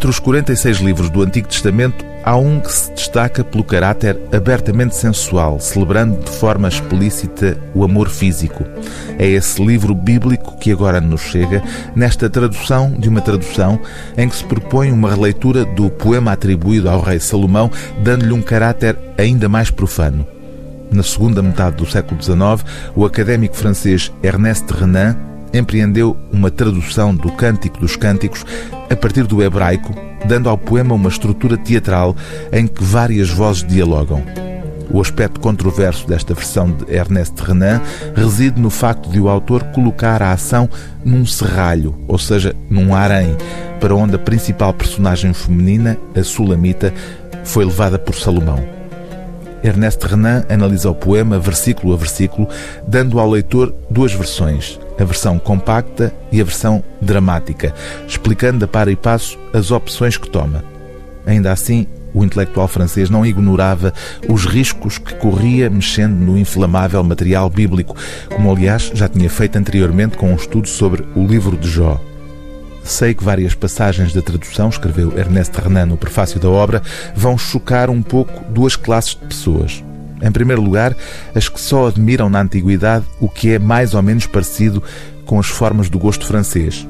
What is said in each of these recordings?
Entre os 46 livros do Antigo Testamento, há um que se destaca pelo caráter abertamente sensual, celebrando de forma explícita o amor físico. É esse livro bíblico que agora nos chega, nesta tradução de uma tradução em que se propõe uma releitura do poema atribuído ao rei Salomão, dando-lhe um caráter ainda mais profano. Na segunda metade do século XIX, o académico francês Ernest Renan empreendeu uma tradução do Cântico dos Cânticos a partir do hebraico, dando ao poema uma estrutura teatral em que várias vozes dialogam. O aspecto controverso desta versão de Ernest Renan reside no facto de o autor colocar a ação num serralho, ou seja, num harém, para onde a principal personagem feminina, a Sulamita, foi levada por Salomão. Ernest Renan analisa o poema versículo a versículo, dando ao leitor duas versões, a versão compacta e a versão dramática, explicando a par e passo as opções que toma. Ainda assim, o intelectual francês não ignorava os riscos que corria mexendo no inflamável material bíblico, como aliás já tinha feito anteriormente com um estudo sobre o livro de Jó. Sei que várias passagens da tradução, escreveu Ernest Renan no prefácio da obra, vão chocar um pouco duas classes de pessoas. Em primeiro lugar, as que só admiram na antiguidade o que é mais ou menos parecido com as formas do gosto francês.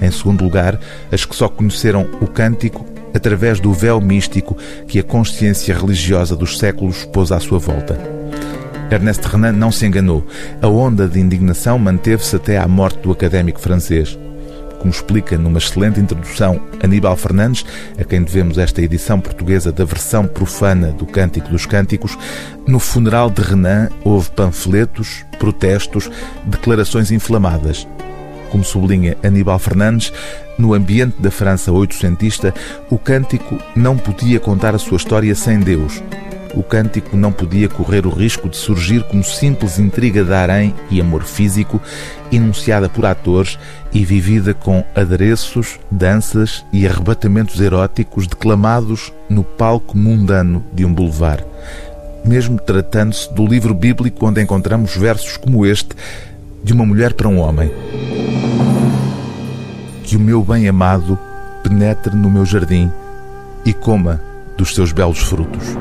Em segundo lugar, as que só conheceram o cântico através do véu místico que a consciência religiosa dos séculos pôs à sua volta. Ernest Renan não se enganou. A onda de indignação manteve-se até à morte do académico francês como explica numa excelente introdução Aníbal Fernandes, a quem devemos esta edição portuguesa da versão profana do Cântico dos Cânticos, no funeral de Renan houve panfletos, protestos, declarações inflamadas. Como sublinha Aníbal Fernandes, no ambiente da França oitocentista, o cântico não podia contar a sua história sem Deus, o cântico não podia correr o risco de surgir como simples intriga de harém e amor físico, enunciada por atores e vivida com adereços, danças e arrebatamentos eróticos declamados no palco mundano de um boulevard. Mesmo tratando-se do livro bíblico onde encontramos versos como este, de uma mulher para um homem. Que o meu bem-amado penetre no meu jardim e coma dos seus belos frutos.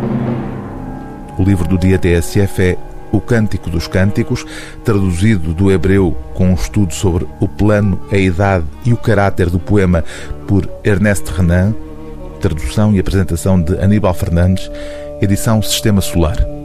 O livro do dia TSF é O Cântico dos Cânticos, traduzido do hebreu com um estudo sobre o plano, a idade e o caráter do poema por Ernest Renan, tradução e apresentação de Aníbal Fernandes, edição Sistema Solar.